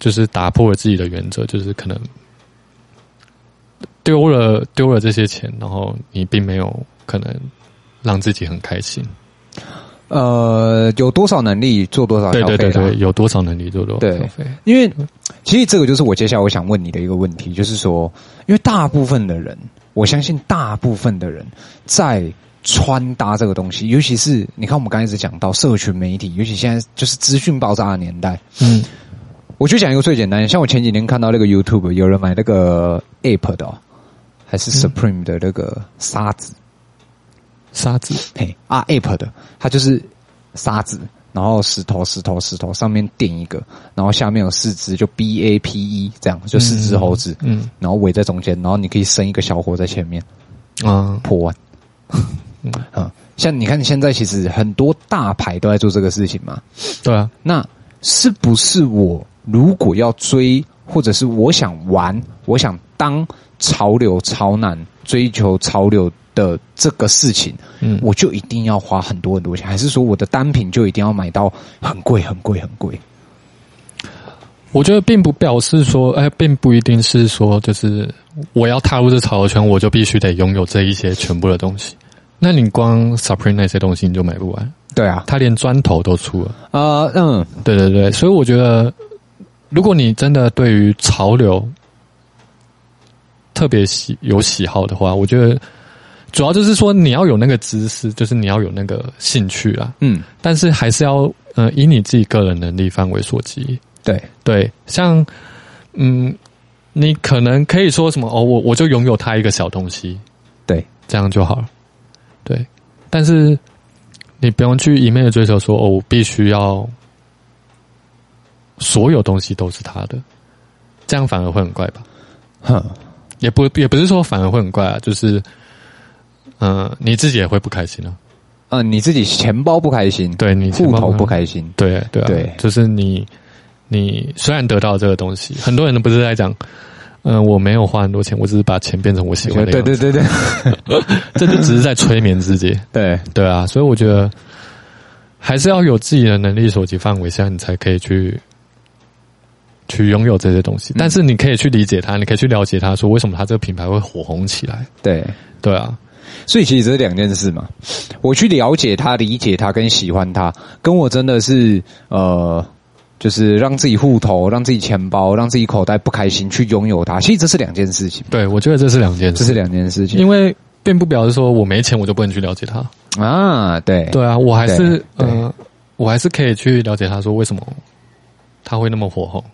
就是打破了自己的原则，就是可能丢了丢了这些钱，然后你并没有可能让自己很开心。呃，有多少能力做多少消费？对对对对，有多少能力做多少消费？对，因为其实这个就是我接下来我想问你的一个问题，就是说，因为大部分的人，我相信大部分的人在穿搭这个东西，尤其是你看我们刚才一直讲到社群媒体，尤其现在就是资讯爆炸的年代，嗯，我就讲一个最简单的，像我前几天看到那个 YouTube 有人买那个 Ape 的，还是 Supreme 的那个沙子。沙子，嘿啊，Ape 的，它就是沙子，然后石头，石头，石头，上面垫一个，然后下面有四只，就 B A P E 这样，就四只猴子，嗯，嗯然后围在中间，然后你可以生一个小火在前面，啊、嗯，破万，嗯，嗯，像你看，现在其实很多大牌都在做这个事情嘛，对啊，那是不是我如果要追，或者是我想玩，我想当潮流潮男，追求潮流？的这个事情，嗯，我就一定要花很多很多钱，还是说我的单品就一定要买到很贵很贵很贵？我觉得并不表示说，哎，并不一定是说，就是我要踏入这潮流圈，我就必须得拥有这一些全部的东西。那你光 Supreme 那些东西你就买不完，对啊，他连砖头都出了啊，嗯，对对对，所以我觉得，如果你真的对于潮流特别喜有喜好的话，我觉得。主要就是说，你要有那个知识，就是你要有那个兴趣啦。嗯，但是还是要呃，以你自己个人能力范围所及。对对，像嗯，你可能可以说什么哦，我我就拥有它一个小东西，对，这样就好了。对，但是你不用去一面的追求说哦，我必须要所有东西都是他的，这样反而会很怪吧？哼，也不也不是说反而会很怪啊，就是。嗯，你自己也会不开心啊。嗯，你自己钱包不开心，对你户头不开心，对对啊，对，就是你你虽然得到这个东西，很多人都不是在讲，嗯，我没有花很多钱，我只是把钱变成我喜欢的样子。对对对对，这就只是在催眠自己。对对啊，所以我觉得还是要有自己的能力所及范围下，你才可以去去拥有这些东西。但是你可以去理解它，你可以去了解它，说为什么它这个品牌会火红起来。对对啊。所以其实这是两件事嘛，我去了解他、理解他跟喜欢他，跟我真的是呃，就是让自己户头、让自己钱包、让自己口袋不开心去拥有它，其实这是两件事情。对，我觉得这是两件事，这是两件事情，因为并不表示说我没钱我就不能去了解他啊。对，对啊，我还是呃，我还是可以去了解他说为什么他会那么火红，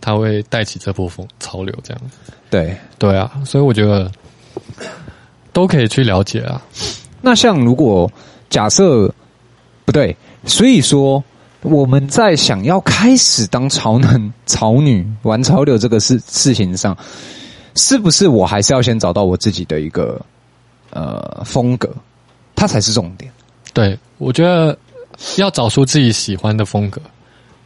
他会带起这波风潮流这样子。对，对啊，所以我觉得。都可以去了解啊。那像如果假设不对，所以说我们在想要开始当潮男潮女玩潮流这个事事情上，是不是我还是要先找到我自己的一个呃风格，它才是重点？对，我觉得要找出自己喜欢的风格，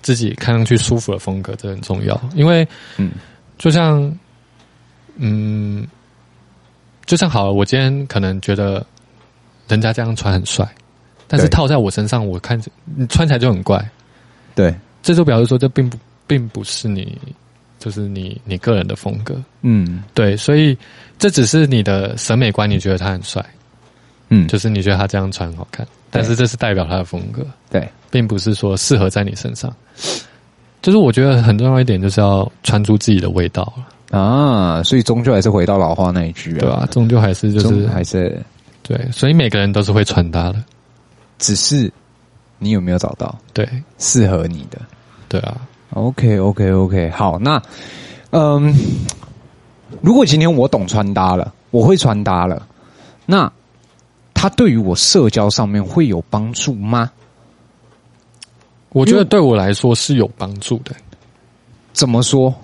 自己看上去舒服的风格，这很重要。因为，嗯，就像，嗯，就像好了，我今天可能觉得人家这样穿很帅，但是套在我身上，我看着你穿起来就很怪。对，这就表示说，这并不并不是你，就是你你个人的风格。嗯，对，所以这只是你的审美观，你觉得他很帅。嗯，就是你觉得他这样穿很好看，但是这是代表他的风格，对，并不是说适合在你身上。就是我觉得很重要一点，就是要穿出自己的味道啊。所以终究还是回到老话那一句啊，对啊，终究还是就是还是对，所以每个人都是会穿搭的，只是你有没有找到对适合你的？对啊，OK OK OK，好，那嗯，如果今天我懂穿搭了，我会穿搭了，那。它对于我社交上面会有帮助吗？我觉得对我来说是有帮助的。怎么说？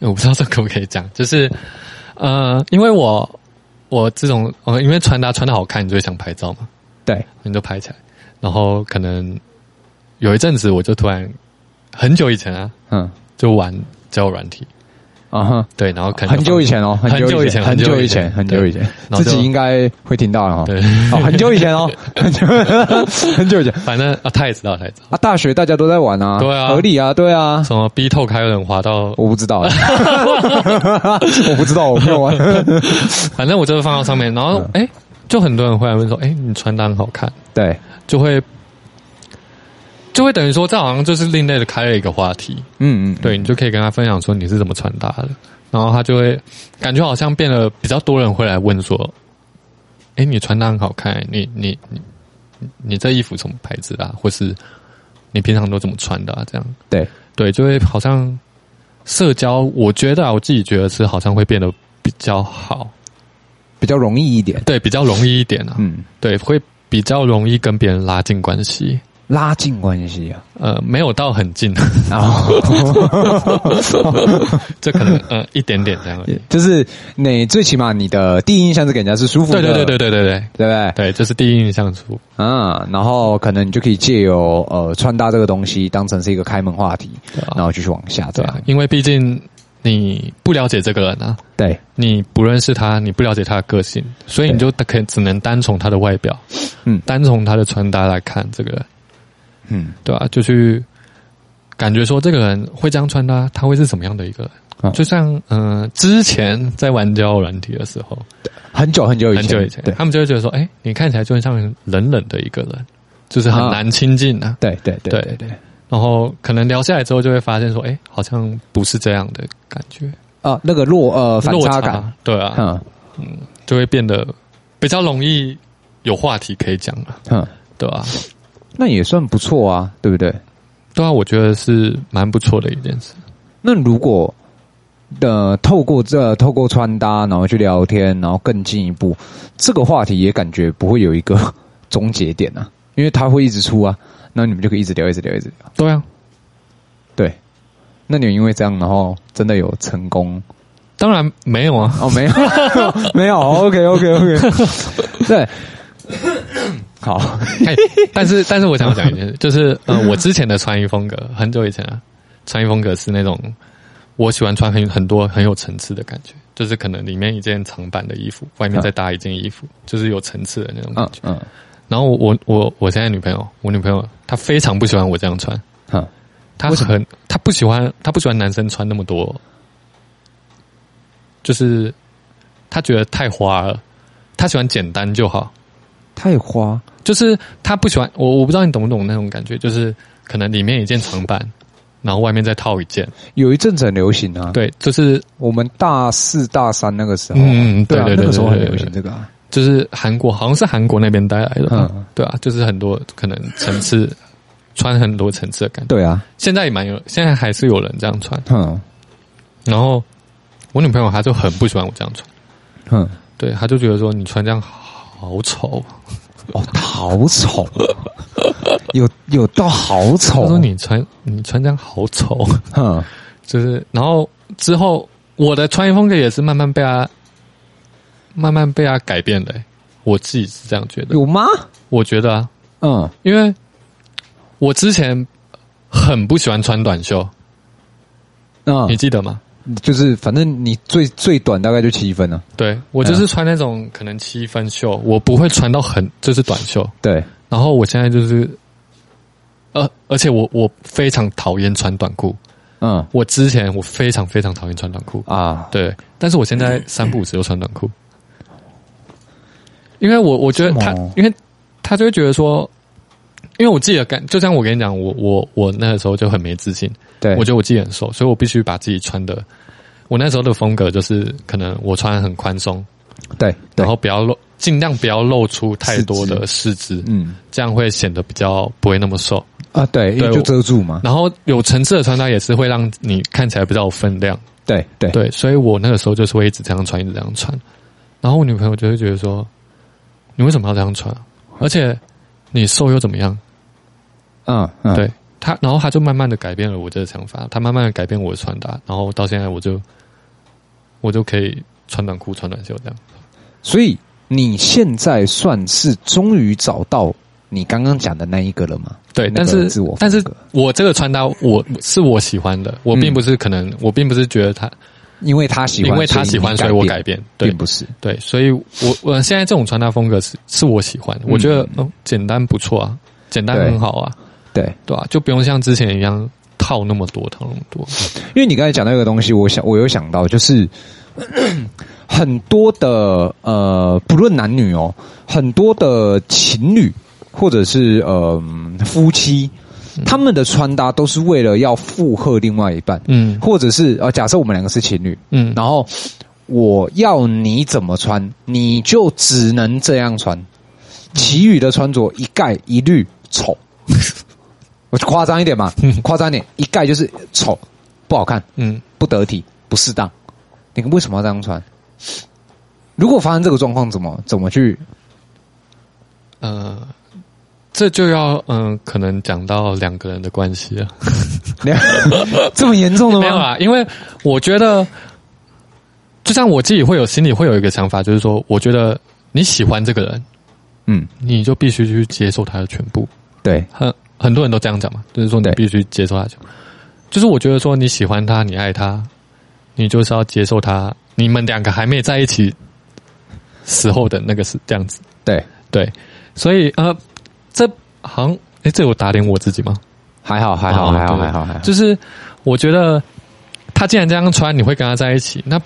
我不知道这可不可以讲。就是呃，因为我我这种呃，因为穿搭穿的好看，你就会想拍照嘛。对，你就拍起来。然后可能有一阵子，我就突然很久以前啊，嗯，就玩交友软体。啊哈，对，然后可能很久以前哦，很久以前，很久以前，很久以前，自己应该会听到了哈。对，很久以前哦，很久很久以前，反正啊，他也知道，他也知道啊。大学大家都在玩啊，对啊，合理啊，对啊。什么 B 透开有人滑到，我不知道，我不知道，我没有玩。反正我就是放到上面，然后哎，就很多人会来问说，哎，你穿搭很好看，对，就会。就会等于说，这好像就是另类的开了一个话题，嗯嗯，对，你就可以跟他分享说你是怎么穿搭的，然后他就会感觉好像变得比较多人会来问说，哎，你穿搭很好看，你你你你这衣服什么牌子啊？或是你平常都怎么穿的啊？这样，对。对，就会好像社交，我觉得啊，我自己觉得是好像会变得比较好，比较容易一点，对，比较容易一点啊，嗯，对，会比较容易跟别人拉近关系。拉近关系啊，呃，没有到很近，然后 这可能呃一点点这样，就是你最起码你的第一印象是给人家是舒服的，对对对对对对对，对不对？对，这是第一印象出啊，然后可能你就可以借由呃穿搭这个东西当成是一个开门话题，然后继续往下这样，因为毕竟你不了解这个人啊，对，你不认识他，你不了解他的个性，所以你就可以只能单从他的外表，嗯，单从他的穿搭来看这个人。嗯，对啊，就去感觉说这个人会这样穿搭，他会是什么样的一个人？哦、就像嗯、呃，之前在玩交友软体的时候，很久很久以前，很久以前，他们就会觉得说，哎，你看起来就很像冷冷的一个人，就是很难亲近的、啊。对对对对。对，然后可能聊下来之后，就会发现说，哎，好像不是这样的感觉。啊，那个落呃反差感，差对啊，嗯。嗯，就会变得比较容易有话题可以讲了，嗯，对吧、啊？那也算不错啊，对不对？对啊，我觉得是蛮不错的一件事。那如果呃，透过这透过穿搭，然后去聊天，然后更进一步，这个话题也感觉不会有一个终结点啊，因为它会一直出啊。那你们就可以一直聊，一直聊，一直聊。对啊，对。那你们因为这样，然后真的有成功？当然没有啊，哦，没有，没有。OK，OK，OK，对。好，但是但是我想讲一件事，就是呃，我之前的穿衣风格很久以前啊，穿衣风格是那种我喜欢穿很很多很有层次的感觉，就是可能里面一件长版的衣服，外面再搭一件衣服，就是有层次的那种感觉。嗯，然后我我我现在女朋友，我女朋友她非常不喜欢我这样穿，嗯，她很她不喜欢她不喜欢男生穿那么多，就是她觉得太花了，她喜欢简单就好。太花，就是他不喜欢我，我不知道你懂不懂那种感觉，就是可能里面一件长版，然后外面再套一件。有一阵子很流行啊，对，就是我们大四大三那个时候，嗯，对对对，那个时候很流行这个，啊，就是韩国好像是韩国那边带来的，嗯，对啊，就是很多可能层次，穿很多层次的感觉，对啊，现在也蛮有，现在还是有人这样穿，嗯，然后我女朋友她就很不喜欢我这样穿，嗯，对，她就觉得说你穿这样好。丑哦，好丑，有有到好丑。他说你穿你穿这样好丑，嗯，就是然后之后我的穿衣风格也是慢慢被他慢慢被他改变的，我自己是这样觉得。有吗？我觉得啊，嗯，因为我之前很不喜欢穿短袖。嗯，你记得吗？就是反正你最最短大概就七分了。对，我就是穿那种可能七分袖，我不会穿到很就是短袖。对，然后我现在就是，呃，而且我我非常讨厌穿短裤。嗯，我之前我非常非常讨厌穿短裤啊。对，但是我现在三不五时又穿短裤，因为我我觉得他，因为他就会觉得说，因为我自己的感，就像我跟你讲，我我我那个时候就很没自信。对，我觉得我自己很瘦，所以我必须把自己穿的。我那时候的风格就是，可能我穿很宽松，对，然后不要露，尽量不要露出太多的四肢，嗯，这样会显得比较不会那么瘦啊。对，因为就遮住嘛。然后有层次的穿搭也是会让你看起来比较有分量。对对对，所以我那个时候就是会一直这样穿，一直这样穿。然后我女朋友就会觉得说：“你为什么要这样穿？而且你瘦又怎么样？”嗯嗯，对。他，然后他就慢慢的改变了我这个想法，他慢慢的改变我的穿搭，然后到现在我就，我就可以穿短裤、穿短袖这样。所以你现在算是终于找到你刚刚讲的那一个了吗？对，但是我但是我这个穿搭我是我喜欢的，我并不是可能，嗯、我并不是觉得他，因为他喜欢，因为他喜欢，所以，我改变，对，并不是，对，所以我我现在这种穿搭风格是是我喜欢的，我觉得简单不错啊，简单很好啊。对。对啊，就不用像之前一样套那么多，套那么多。因为你刚才讲那个东西，我想我有想到，就是 很多的呃，不论男女哦，很多的情侣或者是呃夫妻，他们的穿搭都是为了要附和另外一半，嗯，或者是呃，假设我们两个是情侣，嗯，然后我要你怎么穿，你就只能这样穿，其余的穿着一概一律丑。我就夸张一点嘛，夸张一点，一概就是丑，不好看，嗯，不得体，不适当。你为什么要这样穿？如果发生这个状况，怎么怎么去？呃，这就要嗯、呃，可能讲到两个人的关系了。这么严重的吗？没有啊，因为我觉得，就像我自己会有心里会有一个想法，就是说，我觉得你喜欢这个人，嗯，你就必须去接受他的全部。对，很。很多人都这样讲嘛，就是说你必须接受他，就是我觉得说你喜欢他，你爱他，你就是要接受他。你们两个还没在一起时候的那个是这样子，对对，所以呃，这好像哎，这有打脸我自己吗？还好还好还好还好还好，就是我觉得他既然这样穿，你会跟他在一起，那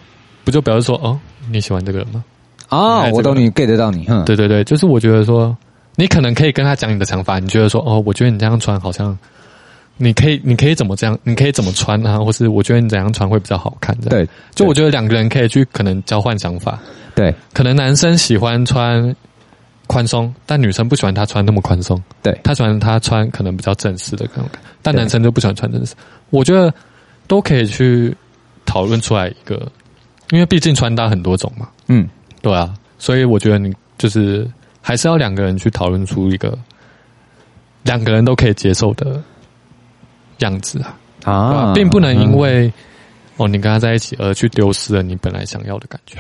不就表示说哦，你喜欢这个人吗？啊，我懂你 get 得到你，嗯，对对对，就是我觉得说。你可能可以跟他讲你的想法，你觉得说哦，我觉得你这样穿好像，你可以，你可以怎么这样，你可以怎么穿啊？或是我觉得你怎样穿会比较好看？对，就我觉得两个人可以去可能交换想法。对，可能男生喜欢穿宽松，但女生不喜欢他穿那么宽松。对，他喜欢他穿可能比较正式的那种，但男生就不喜欢穿正式。我觉得都可以去讨论出来一个，因为毕竟穿搭很多种嘛。嗯，对啊，所以我觉得你就是。还是要两个人去讨论出一个两个人都可以接受的样子啊啊并不能因为哦你跟他在一起而去丢失了你本来想要的感觉。